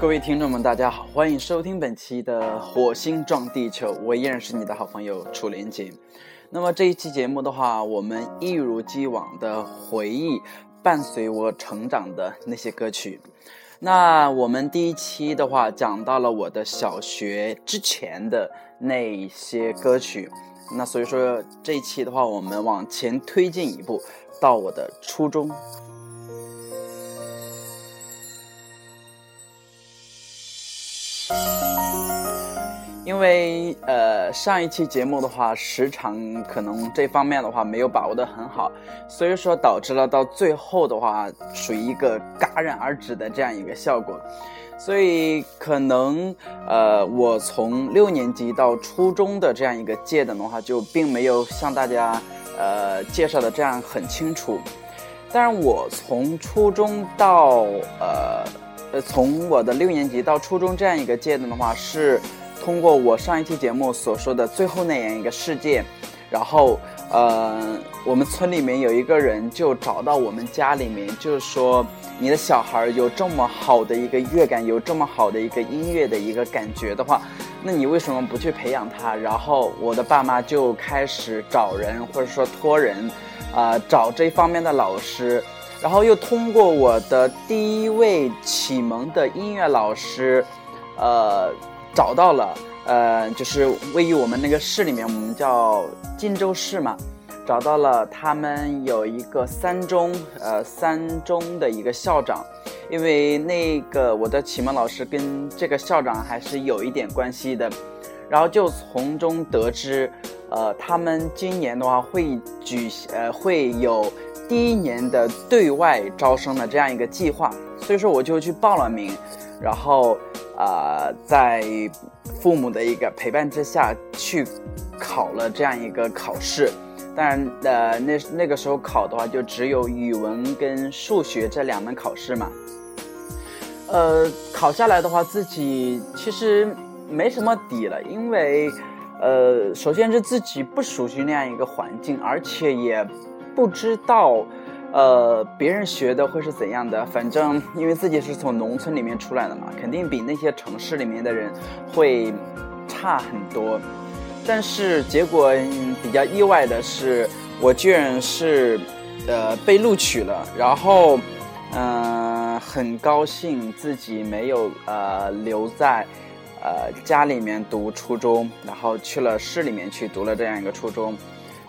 各位听众们，大家好，欢迎收听本期的《火星撞地球》，我依然是你的好朋友楚连杰。那么这一期节目的话，我们一如既往的回忆伴随我成长的那些歌曲。那我们第一期的话讲到了我的小学之前的那些歌曲，那所以说这一期的话，我们往前推进一步，到我的初中。因为呃上一期节目的话时长可能这方面的话没有把握的很好，所以说导致了到最后的话属于一个戛然而止的这样一个效果，所以可能呃我从六年级到初中的这样一个阶段的话就并没有向大家呃介绍的这样很清楚，但是我从初中到呃呃从我的六年级到初中这样一个阶段的话是。通过我上一期节目所说的最后那样一个事件，然后，呃，我们村里面有一个人就找到我们家里面，就是说你的小孩有这么好的一个乐感，有这么好的一个音乐的一个感觉的话，那你为什么不去培养他？然后我的爸妈就开始找人，或者说托人，啊，找这方面的老师，然后又通过我的第一位启蒙的音乐老师，呃。找到了，呃，就是位于我们那个市里面，我们叫荆州市嘛，找到了他们有一个三中，呃，三中的一个校长，因为那个我的启蒙老师跟这个校长还是有一点关系的，然后就从中得知，呃，他们今年的话会举，呃，会有第一年的对外招生的这样一个计划，所以说我就去报了名，然后。啊，在父母的一个陪伴之下去考了这样一个考试，当然，呃，那那个时候考的话就只有语文跟数学这两门考试嘛。呃，考下来的话，自己其实没什么底了，因为，呃，首先是自己不熟悉那样一个环境，而且也不知道。呃，别人学的会是怎样的？反正因为自己是从农村里面出来的嘛，肯定比那些城市里面的人会差很多。但是结果比较意外的是，我居然是呃被录取了。然后嗯，很高兴自己没有呃留在呃家里面读初中，然后去了市里面去读了这样一个初中。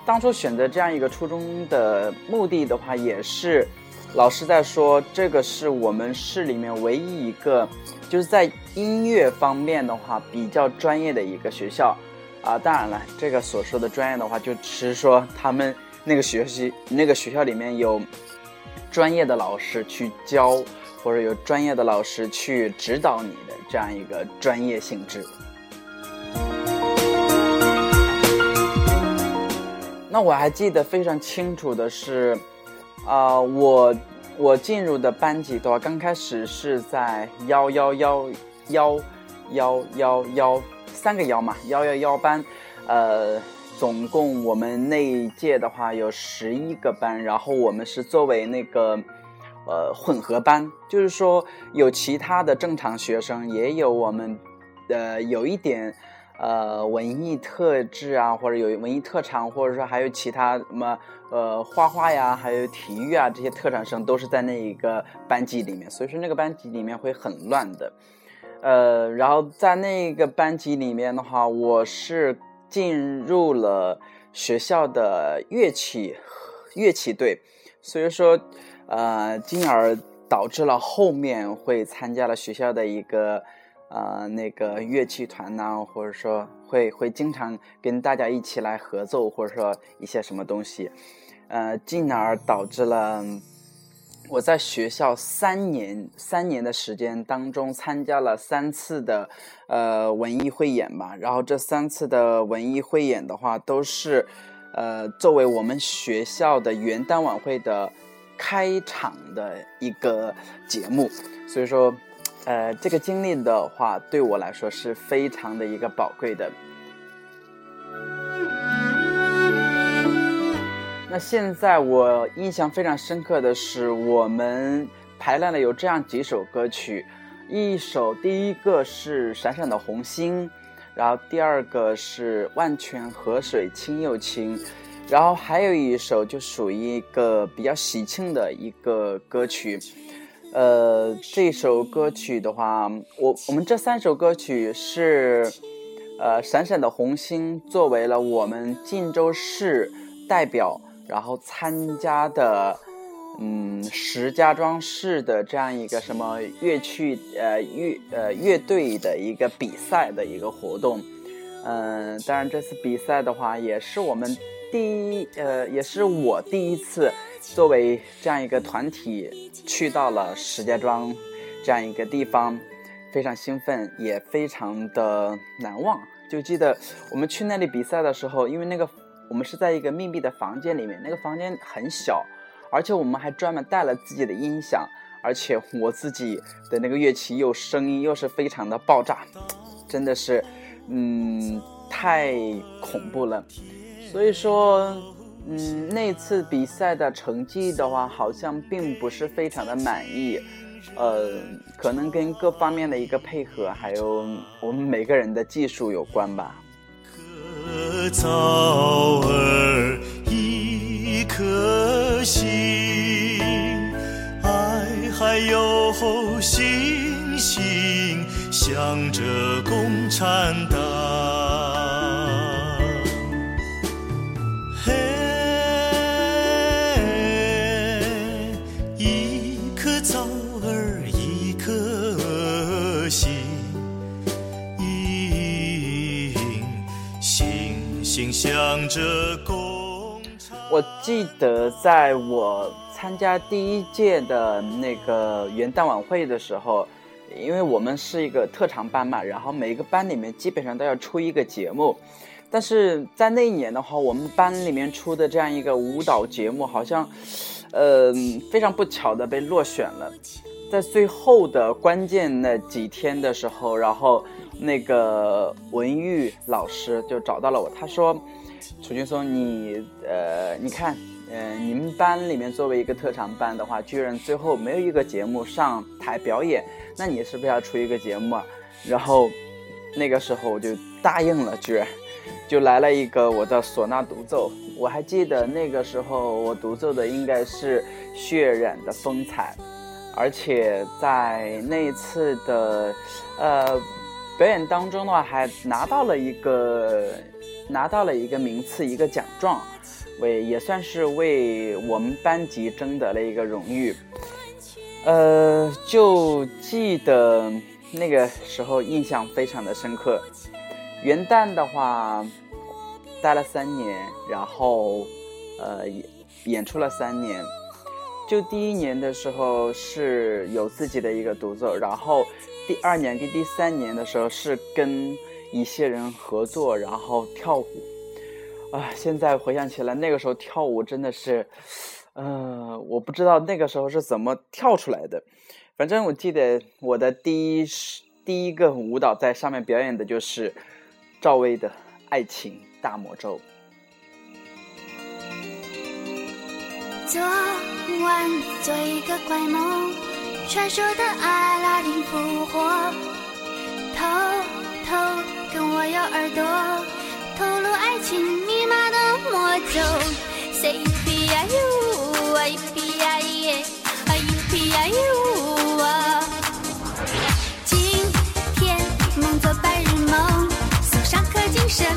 当初选择这样一个初中的目的的话，也是老师在说，这个是我们市里面唯一一个，就是在音乐方面的话比较专业的一个学校啊。当然了，这个所说的专业的话，就是说他们那个学习那个学校里面有专业的老师去教，或者有专业的老师去指导你的这样一个专业性质。那我还记得非常清楚的是，啊，我我进入的班级的话，刚开始是在幺幺幺幺幺幺幺三个幺嘛，幺幺幺班，呃，总共我们那一届的话有十一个班，然后我们是作为那个呃混合班，就是说有其他的正常学生，也有我们呃有一点。呃，文艺特质啊，或者有文艺特长，或者说还有其他什么呃画画呀，还有体育啊这些特长生，都是在那一个班级里面，所以说那个班级里面会很乱的。呃，然后在那个班级里面的话，我是进入了学校的乐器乐器队，所以说呃，进而导致了后面会参加了学校的一个。呃那个乐器团呐，或者说会会经常跟大家一起来合奏，或者说一些什么东西，呃，进而导致了。我在学校三年三年的时间当中，参加了三次的呃文艺汇演吧。然后这三次的文艺汇演的话，都是呃作为我们学校的元旦晚会的开场的一个节目。所以说，呃，这个经历的话，对我来说是非常的一个宝贵的。那现在我印象非常深刻的是，我们排练了有这样几首歌曲，一首第一个是《闪闪的红星》，然后第二个是《万泉河水清又清》，然后还有一首就属于一个比较喜庆的一个歌曲。呃，这首歌曲的话，我我们这三首歌曲是，呃，《闪闪的红星》作为了我们晋州市代表。然后参加的，嗯，石家庄市的这样一个什么乐曲呃乐呃乐队的一个比赛的一个活动，嗯，当然这次比赛的话也是我们第一呃也是我第一次作为这样一个团体去到了石家庄这样一个地方，非常兴奋也非常的难忘。就记得我们去那里比赛的时候，因为那个。我们是在一个密闭的房间里面，那个房间很小，而且我们还专门带了自己的音响，而且我自己的那个乐器又声音又是非常的爆炸，真的是，嗯，太恐怖了。所以说，嗯，那次比赛的成绩的话，好像并不是非常的满意，呃，可能跟各方面的一个配合，还有我们每个人的技术有关吧。草儿一颗心，爱还有星星向着共产党。想着功我记得在我参加第一届的那个元旦晚会的时候，因为我们是一个特长班嘛，然后每一个班里面基本上都要出一个节目，但是在那一年的话，我们班里面出的这样一个舞蹈节目，好像，呃，非常不巧的被落选了。在最后的关键那几天的时候，然后那个文玉老师就找到了我，他说：“楚军松，你呃，你看，呃，你们班里面作为一个特长班的话，居然最后没有一个节目上台表演，那你是不是要出一个节目啊？”然后那个时候我就答应了，居然就来了一个我的唢呐独奏。我还记得那个时候我独奏的应该是《血染的风采》。而且在那一次的，呃，表演当中的话，还拿到了一个拿到了一个名次，一个奖状，为也算是为我们班级争得了一个荣誉。呃，就记得那个时候印象非常的深刻。元旦的话，待了三年，然后呃演演出了三年。就第一年的时候是有自己的一个独奏，然后第二年跟第三年的时候是跟一些人合作，然后跳舞。啊，现在回想起来，那个时候跳舞真的是，呃，我不知道那个时候是怎么跳出来的。反正我记得我的第一第一个舞蹈在上面表演的就是赵薇的《爱情大魔咒》。昨晚做一个怪梦，传说的阿拉丁复活，偷偷跟我咬耳朵，透露爱情密码的魔咒。Say p i u i p i e i p i u，今天梦做白日梦，送上颗精神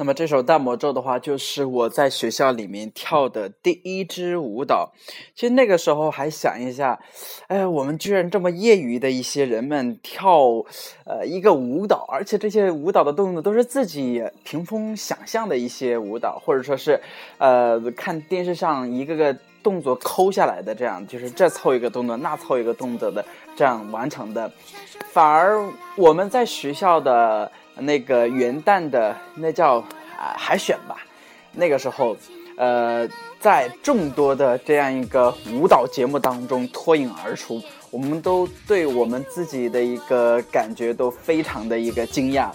那么这首《大魔咒》的话，就是我在学校里面跳的第一支舞蹈。其实那个时候还想一下，哎，我们居然这么业余的一些人们跳，呃，一个舞蹈，而且这些舞蹈的动作都是自己凭空想象的一些舞蹈，或者说是，呃，看电视上一个个动作抠下来的，这样就是这凑一个动作，那凑一个动作的这样完成的。反而我们在学校的。那个元旦的那叫啊海选吧，那个时候，呃，在众多的这样一个舞蹈节目当中脱颖而出，我们都对我们自己的一个感觉都非常的一个惊讶。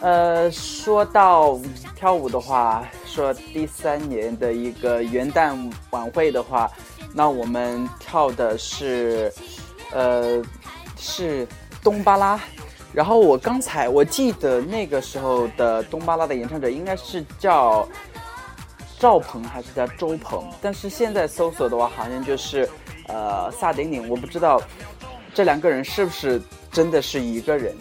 呃，说到跳舞的话，说第三年的一个元旦晚会的话，那我们跳的是，呃，是东巴拉。然后我刚才我记得那个时候的东巴拉的演唱者应该是叫赵鹏还是叫周鹏，但是现在搜索的话好像就是呃萨顶顶，我不知道这两个人是不是真的是一个人，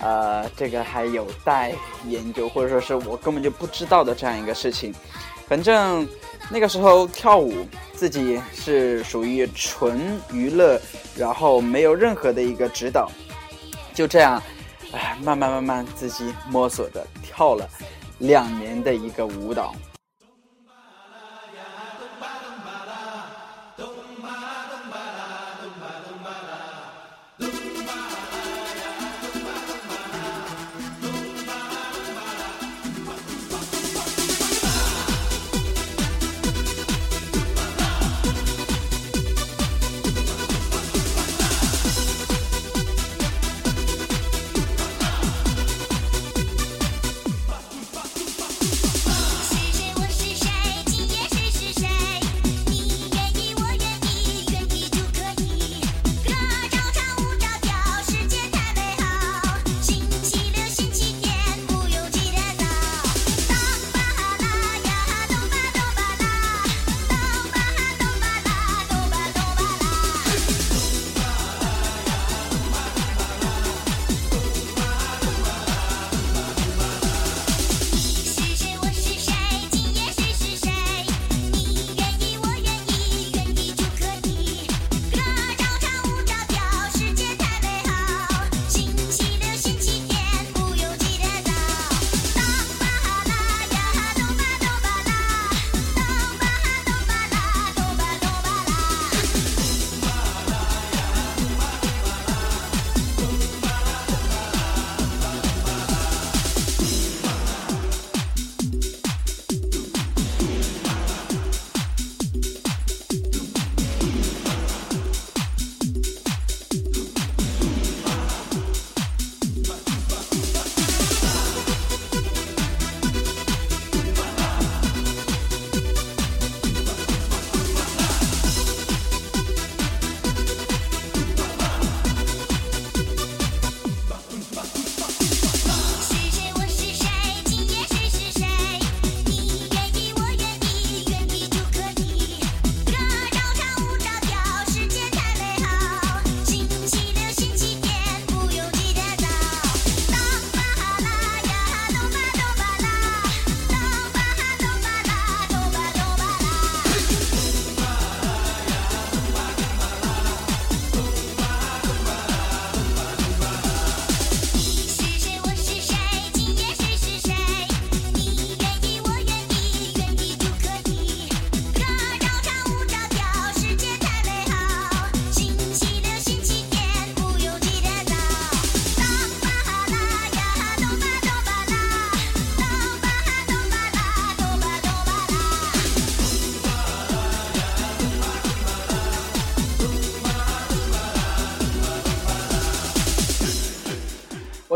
呃，这个还有待研究，或者说是我根本就不知道的这样一个事情。反正那个时候跳舞自己是属于纯娱乐，然后没有任何的一个指导。就这样，哎，慢慢慢慢自己摸索着跳了两年的一个舞蹈。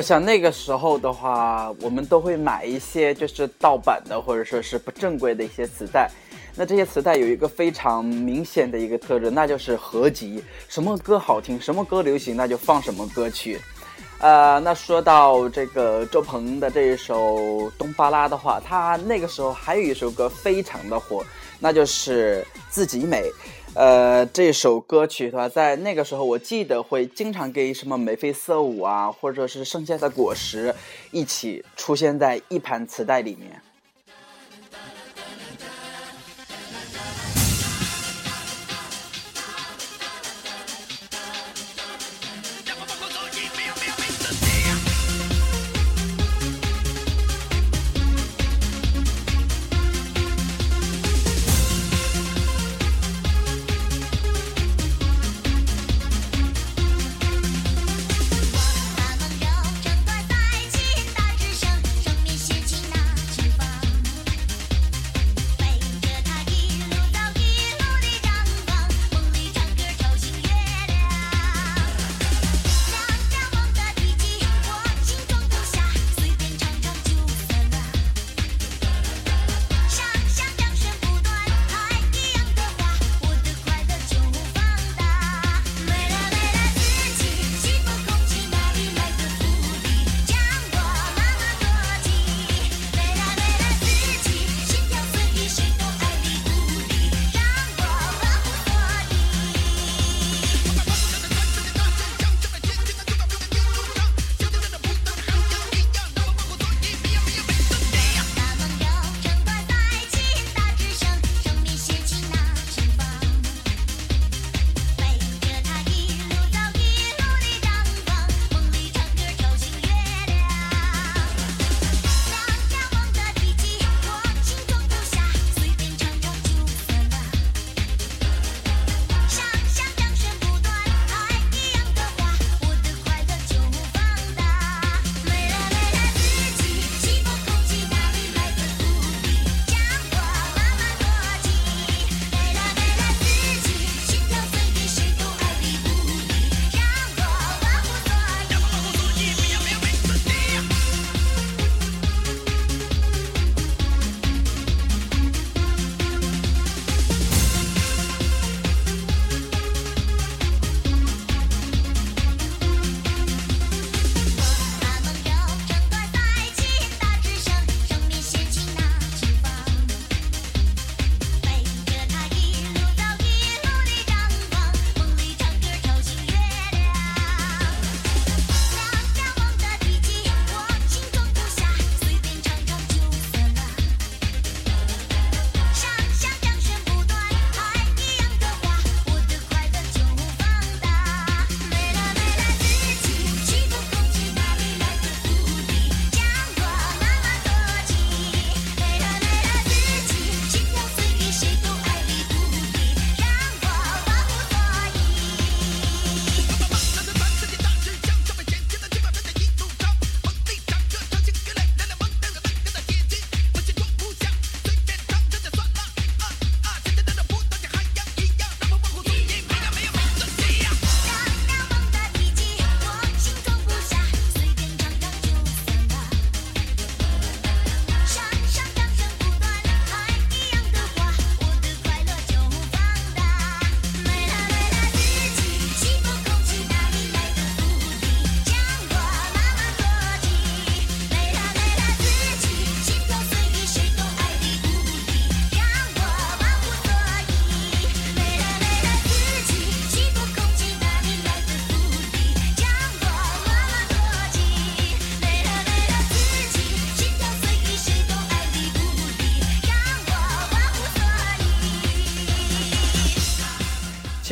想那个时候的话，我们都会买一些就是盗版的或者说是不正规的一些磁带。那这些磁带有一个非常明显的一个特征，那就是合集，什么歌好听，什么歌流行，那就放什么歌曲。呃，那说到这个周鹏的这一首《东巴拉》的话，他那个时候还有一首歌非常的火，那就是《自己美》。呃这首歌曲的话在那个时候我记得会经常给什么眉飞色舞啊或者是盛夏的果实一起出现在一盘磁带里面。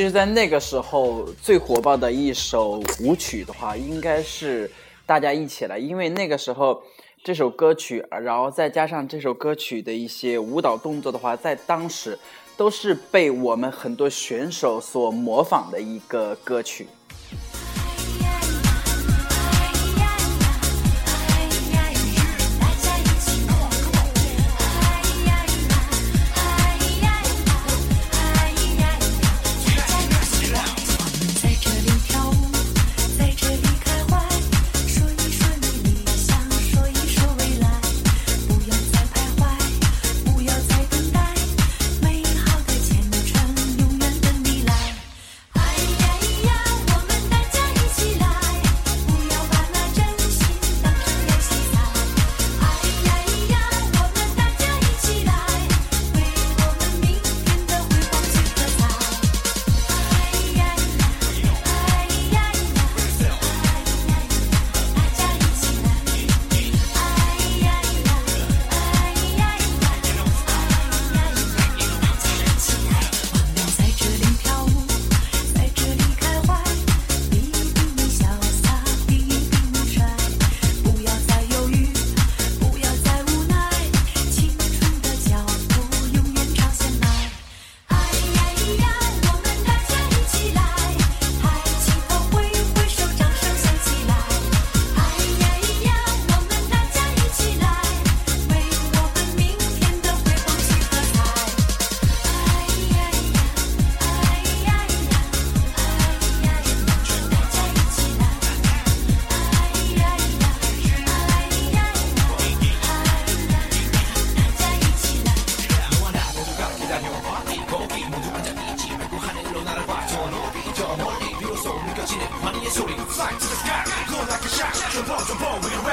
其实在那个时候最火爆的一首舞曲的话应该是大家一起来因为那个时候这首歌曲然后再加上这首歌曲的一些舞蹈动作的话在当时都是被我们很多选手所模仿的一个歌曲。Fly to the sky, going like a shot. Jump, ball's a ball with a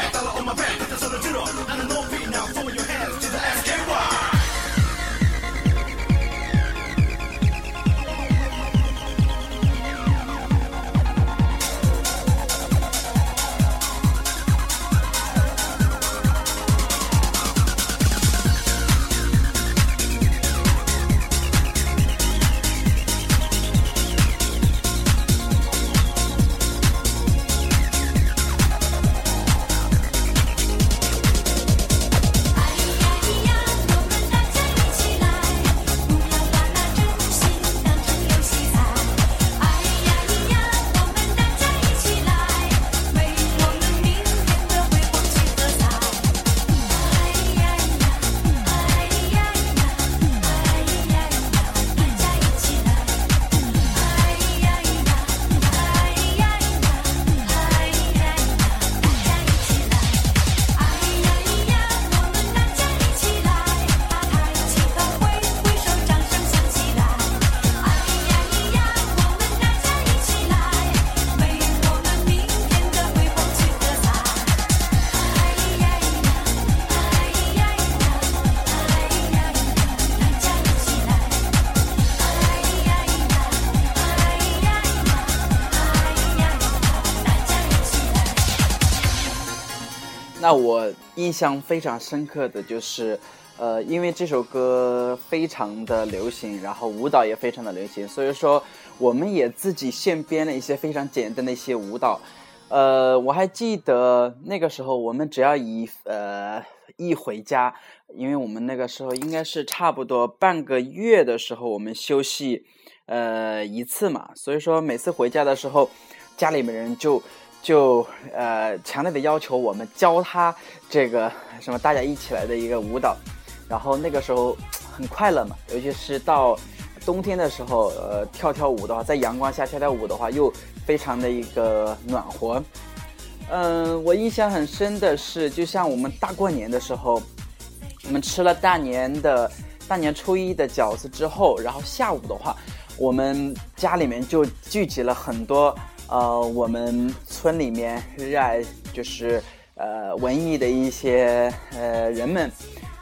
那我印象非常深刻的就是，呃，因为这首歌非常的流行，然后舞蹈也非常的流行，所以说我们也自己现编了一些非常简单的一些舞蹈。呃，我还记得那个时候，我们只要一呃一回家，因为我们那个时候应该是差不多半个月的时候，我们休息呃一次嘛，所以说每次回家的时候，家里面人就就呃强烈的要求我们教他这个什么大家一起来的一个舞蹈，然后那个时候很快乐嘛，尤其是到冬天的时候，呃跳跳舞的话，在阳光下跳跳舞的话又。非常的一个暖和，嗯，我印象很深的是，就像我们大过年的时候，我们吃了大年的大年初一的饺子之后，然后下午的话，我们家里面就聚集了很多呃，我们村里面热爱就是呃文艺的一些呃人们，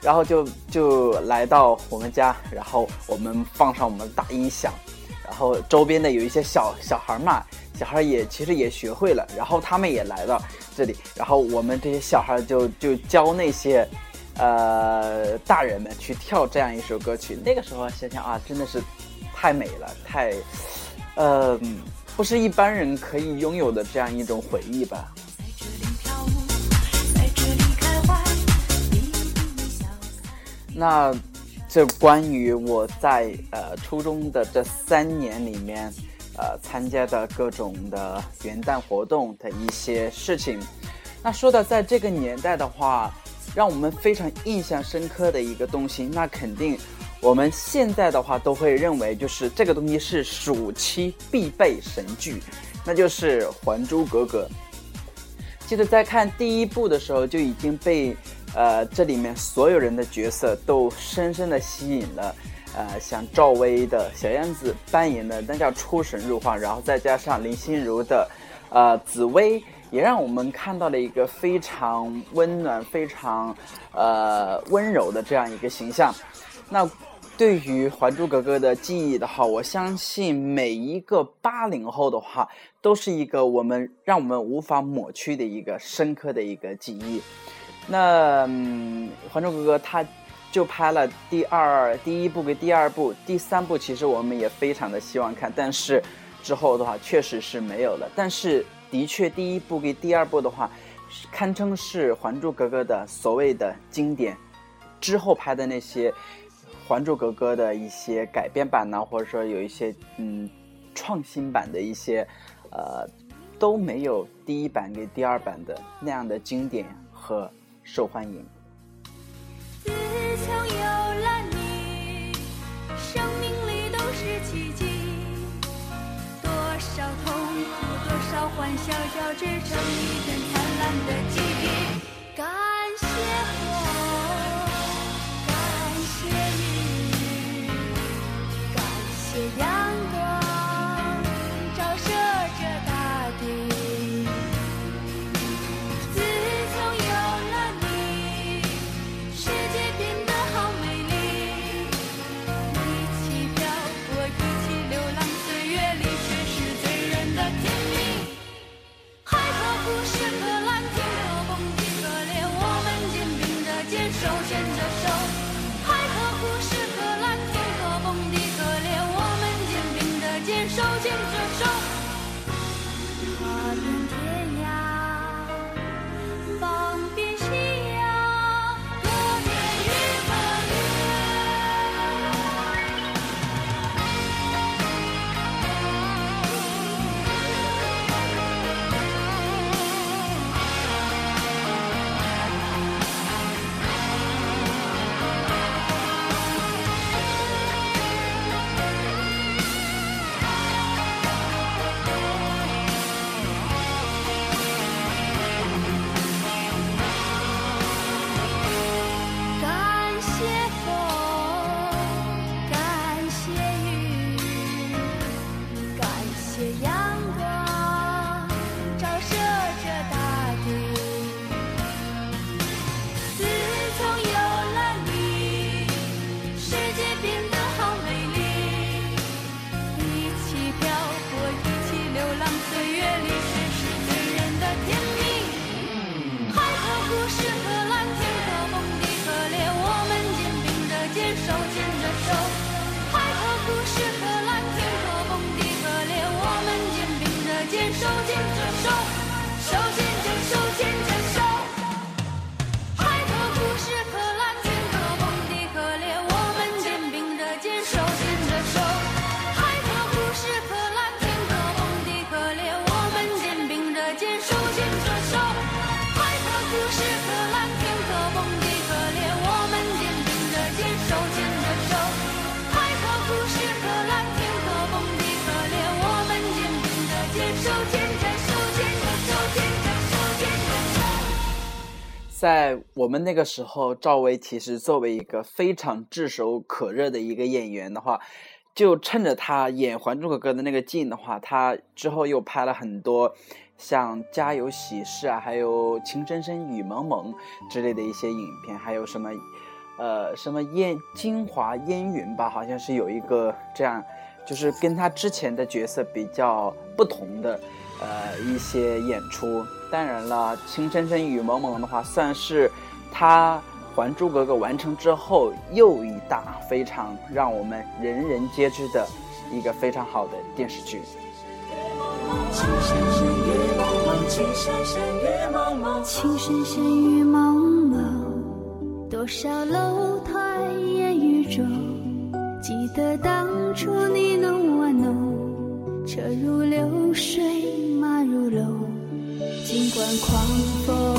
然后就就来到我们家，然后我们放上我们的大音响，然后周边的有一些小小孩嘛。小孩也其实也学会了，然后他们也来到这里，然后我们这些小孩就就教那些，呃，大人们去跳这样一首歌曲。那个时候想想啊，真的是太美了，太，呃，不是一般人可以拥有的这样一种回忆吧。那这关于我在呃初中的这三年里面。呃，参加的各种的元旦活动的一些事情。那说的在这个年代的话，让我们非常印象深刻的一个东西，那肯定我们现在的话都会认为，就是这个东西是暑期必备神剧，那就是《还珠格格》。记得在看第一部的时候，就已经被呃这里面所有人的角色都深深的吸引了。呃，像赵薇的小燕子扮演的那叫出神入化，然后再加上林心如的，呃，紫薇，也让我们看到了一个非常温暖、非常呃温柔的这样一个形象。那对于《还珠格格》的记忆的话，我相信每一个八零后的话，都是一个我们让我们无法抹去的一个深刻的一个记忆。那《还珠格格》它。就拍了第二、第一部跟第二部，第三部其实我们也非常的希望看，但是之后的话确实是没有了。但是的确，第一部跟第二部的话，堪称是《还珠格格》的所谓的经典。之后拍的那些《还珠格格》的一些改编版呢，或者说有一些嗯创新版的一些，呃，都没有第一版跟第二版的那样的经典和受欢迎。自从有了你，生命里都是奇迹，多少痛苦，多少欢笑交织成一片灿烂的我们那个时候赵薇其实作为一个非常炙手可热的一个演员的话就趁着她演还珠格格的那个劲的话她之后又拍了很多像家有喜事啊还有情深深雨蒙蒙之类的一些影片还有什么呃什么烟京华烟云吧好像是有一个这样就是跟她之前的角色比较不同的呃一些演出。当然了情深深雨蒙蒙的话算是他《还珠格格》完成之后，又一大非常让我们人人皆知的一个非常好的电视剧。情深深雨蒙蒙，多少楼台烟雨中，记得当初你侬我侬，车如流水马如龙，尽管狂风。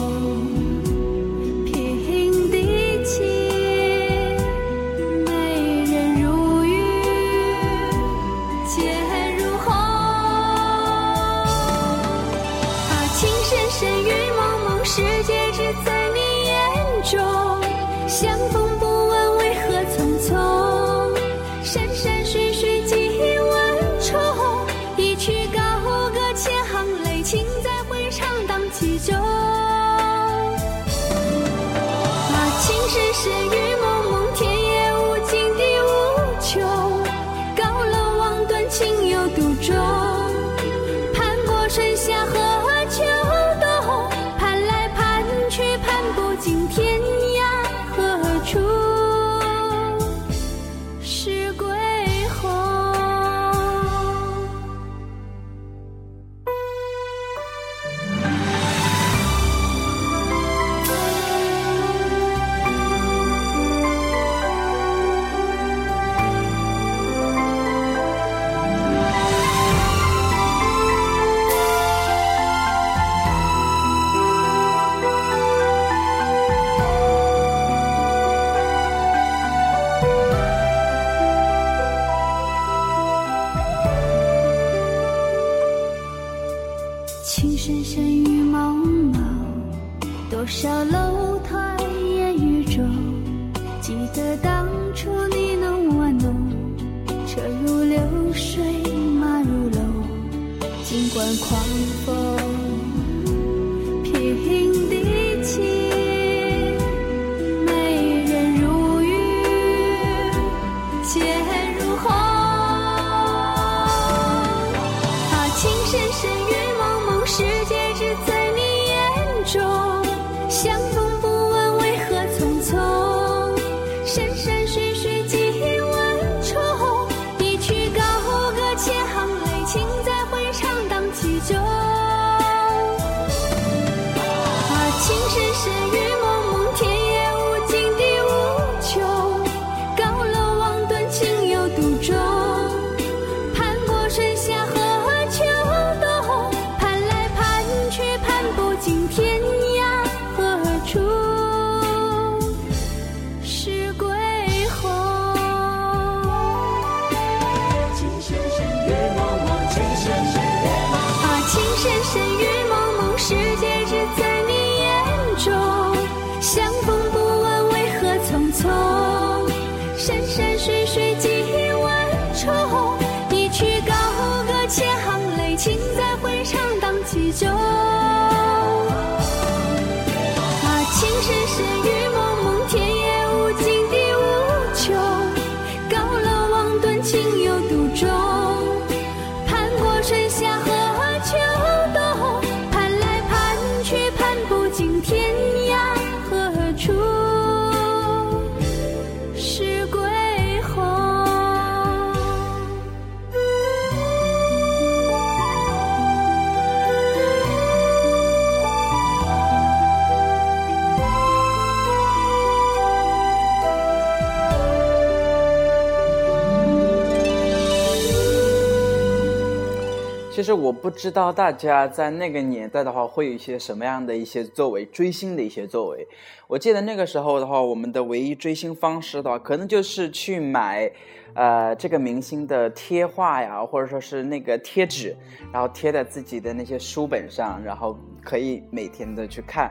是我不知道大家在那个年代的话，会有一些什么样的一些作为，追星的一些作为。我记得那个时候的话，我们的唯一追星方式的话，可能就是去买，呃，这个明星的贴画呀，或者说是那个贴纸，然后贴在自己的那些书本上，然后可以每天的去看，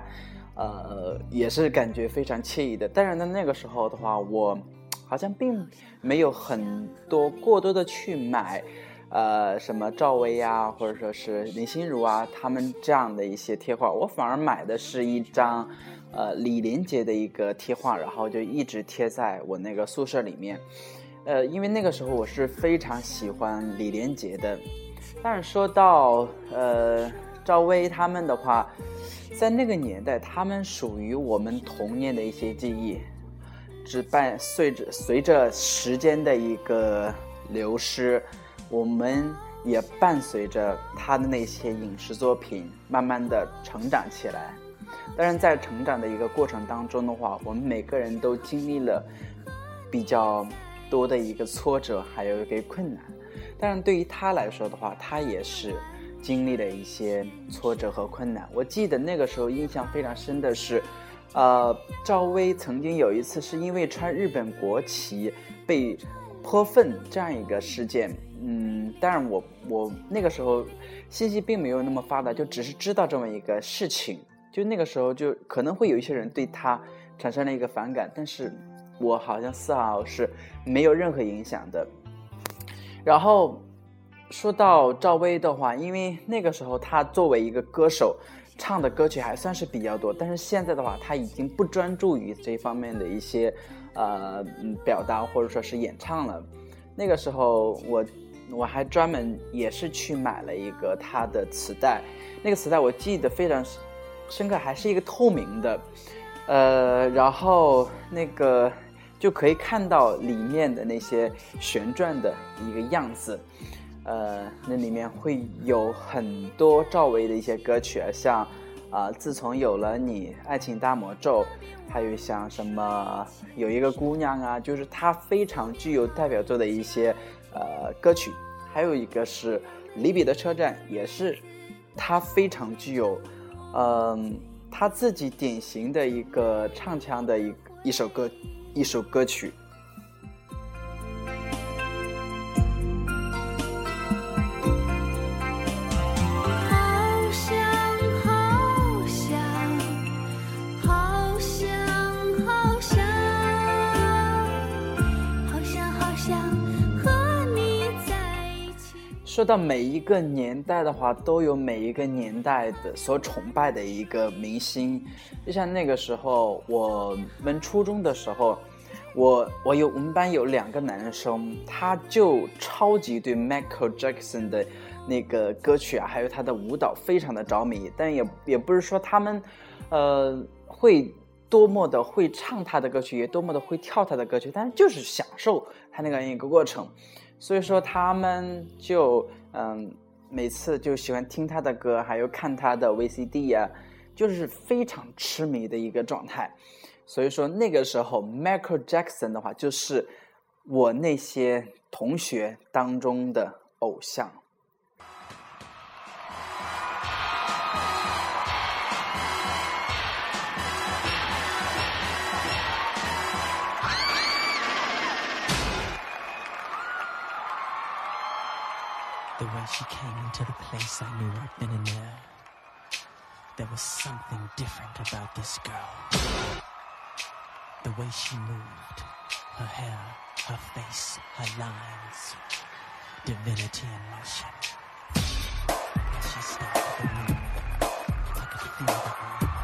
呃，也是感觉非常惬意的。但是呢，那个时候的话，我好像并没有很多过多的去买。呃，什么赵薇呀，或者说是林心如啊，他们这样的一些贴画，我反而买的是一张，呃，李连杰的一个贴画，然后就一直贴在我那个宿舍里面。呃，因为那个时候我是非常喜欢李连杰的。但是说到呃赵薇他们的话，在那个年代，他们属于我们童年的一些记忆，只伴随着随着时间的一个流失。我们也伴随着他的那些影视作品，慢慢的成长起来。当然，在成长的一个过程当中的话，我们每个人都经历了比较多的一个挫折，还有一个困难。但是，对于他来说的话，他也是经历了一些挫折和困难。我记得那个时候印象非常深的是，呃，赵薇曾经有一次是因为穿日本国旗被泼粪这样一个事件。嗯，当然我我那个时候信息并没有那么发达，就只是知道这么一个事情。就那个时候就可能会有一些人对他产生了一个反感，但是我好像丝毫是没有任何影响的。然后说到赵薇的话，因为那个时候她作为一个歌手，唱的歌曲还算是比较多，但是现在的话，她已经不专注于这方面的一些呃表达或者说是演唱了。那个时候我。我还专门也是去买了一个他的磁带，那个磁带我记得非常深刻，还是一个透明的，呃，然后那个就可以看到里面的那些旋转的一个样子，呃，那里面会有很多赵薇的一些歌曲啊，像啊，自从有了你，爱情大魔咒，还有像什么有一个姑娘啊，就是它非常具有代表作的一些。呃，歌曲，还有一个是《离别的车站》，也是他非常具有，嗯，他自己典型的一个唱腔的一一首歌，一首歌曲。说到每一个年代的话，都有每一个年代的所崇拜的一个明星。就像那个时候，我们初中的时候，我我有我们班有两个男生，他就超级对 Michael Jackson 的那个歌曲啊，还有他的舞蹈非常的着迷。但也也不是说他们，呃，会多么的会唱他的歌曲，也多么的会跳他的歌曲，但是就是享受他那个一个过程。所以说，他们就嗯，每次就喜欢听他的歌，还有看他的 VCD 呀，就是非常痴迷的一个状态。所以说，那个时候 Michael Jackson 的话，就是我那些同学当中的偶像。The way she came into the place, I knew right then and there. There was something different about this girl. The way she moved, her hair, her face, her lines, divinity in motion. When she room, I could feel the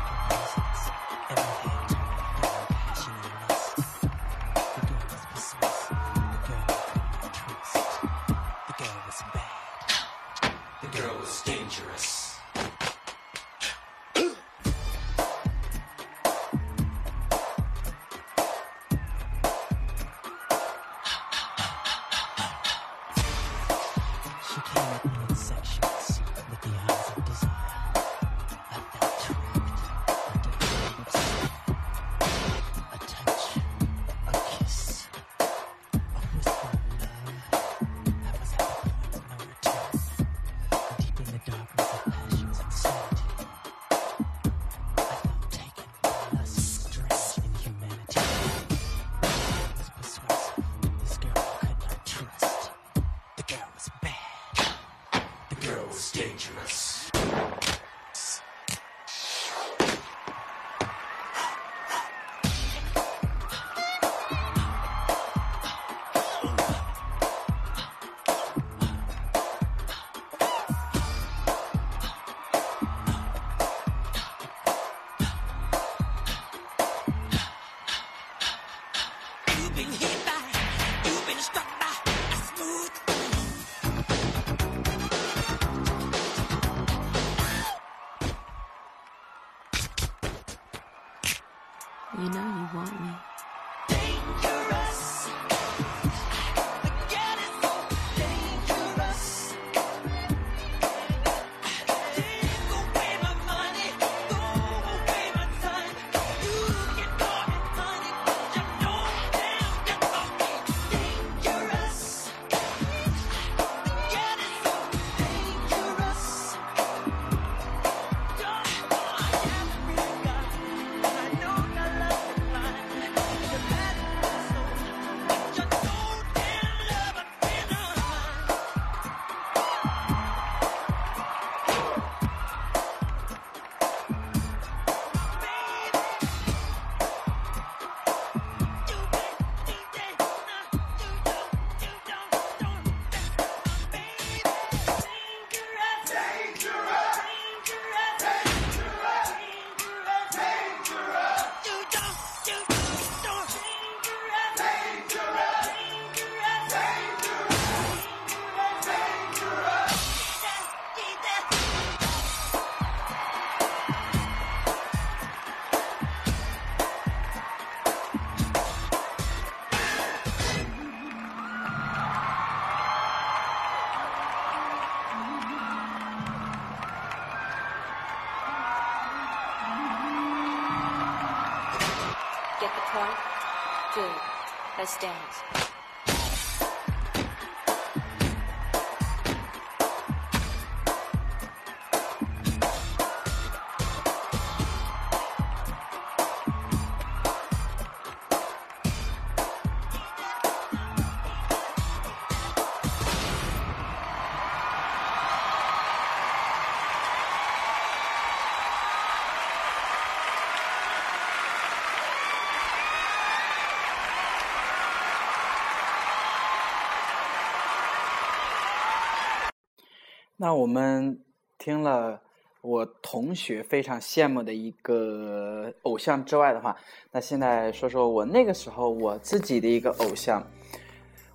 那我们听了我同学非常羡慕的一个偶像之外的话，那现在说说我那个时候我自己的一个偶像。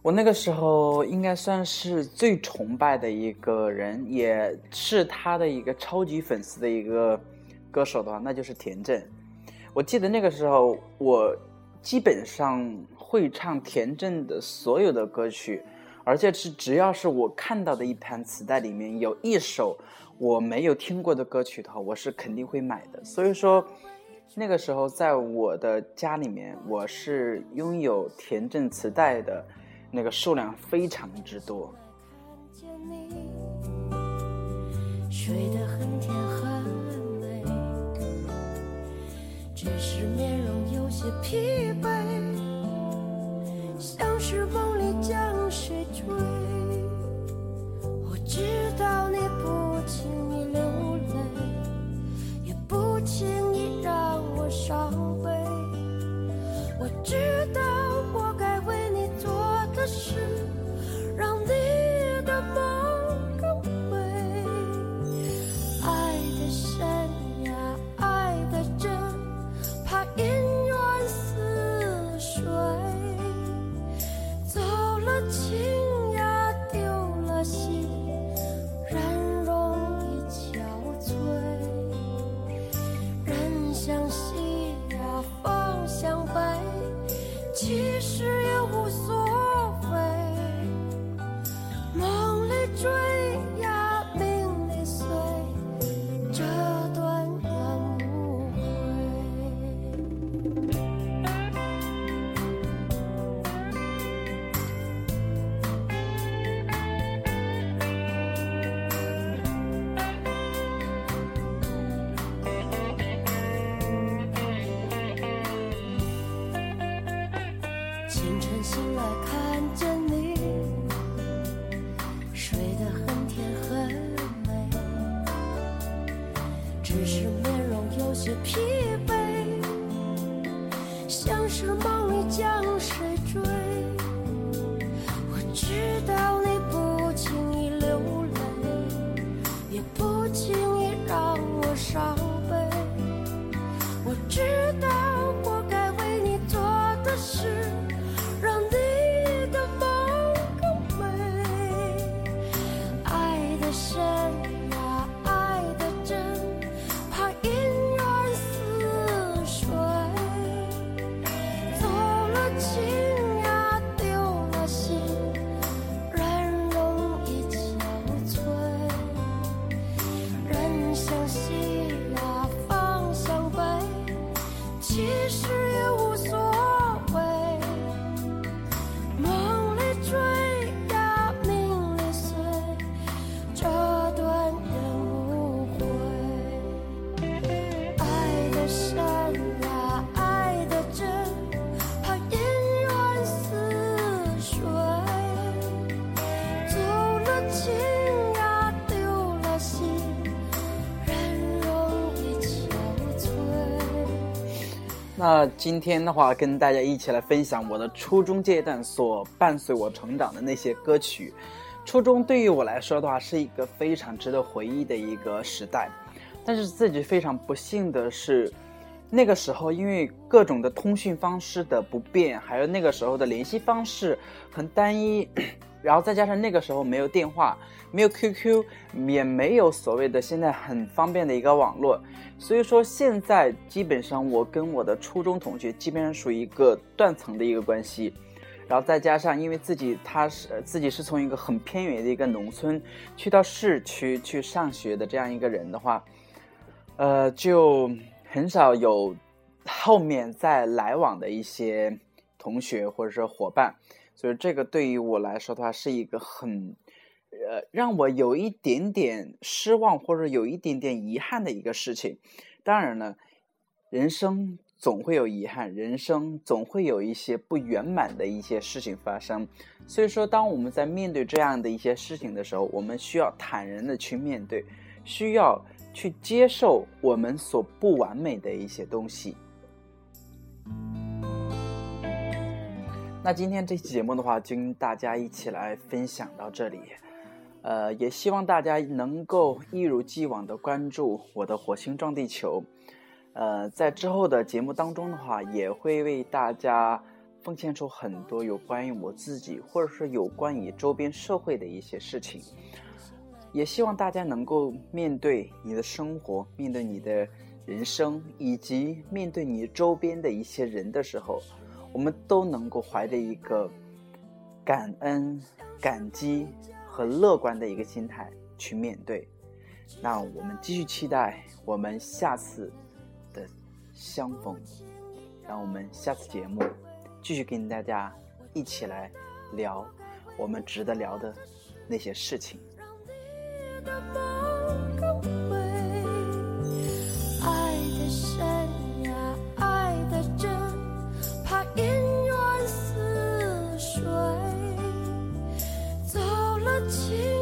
我那个时候应该算是最崇拜的一个人，也是他的一个超级粉丝的一个歌手的话，那就是田震。我记得那个时候，我基本上会唱田震的所有的歌曲。而且是只要是我看到的一盘磁带里面有一首我没有听过的歌曲的话，我是肯定会买的。所以说，那个时候在我的家里面，我是拥有田震磁带的那个数量非常之多。睡得很甜很美，只是面容有些疲惫，像是梦里将谁追。我知道你不轻易流泪，也不轻易让我伤悲。我知道那今天的话，跟大家一起来分享我的初中阶段所伴随我成长的那些歌曲。初中对于我来说的话，是一个非常值得回忆的一个时代。但是自己非常不幸的是，那个时候因为各种的通讯方式的不便，还有那个时候的联系方式很单一，然后再加上那个时候没有电话，没有 QQ，也没有所谓的现在很方便的一个网络，所以说现在基本上我跟我的初中同学基本上属于一个断层的一个关系。然后再加上，因为自己他是自己是从一个很偏远的一个农村去到市区去上学的这样一个人的话，呃，就很少有后面再来往的一些同学或者是伙伴，所以这个对于我来说的话是一个很，呃，让我有一点点失望或者有一点点遗憾的一个事情。当然了，人生总会有遗憾，人生总会有一些不圆满的一些事情发生。所以说，当我们在面对这样的一些事情的时候，我们需要坦然的去面对，需要去接受我们所不完美的一些东西。那今天这期节目的话，就跟大家一起来分享到这里。呃，也希望大家能够一如既往的关注我的火星撞地球。呃，在之后的节目当中的话，也会为大家奉献出很多有关于我自己，或者是有关于周边社会的一些事情。也希望大家能够面对你的生活，面对你的人生，以及面对你周边的一些人的时候，我们都能够怀着一个感恩、感激和乐观的一个心态去面对。那我们继续期待我们下次的相逢，让我们下次节目继续跟大家一起来聊我们值得聊的那些事情。姻缘似水，走了七。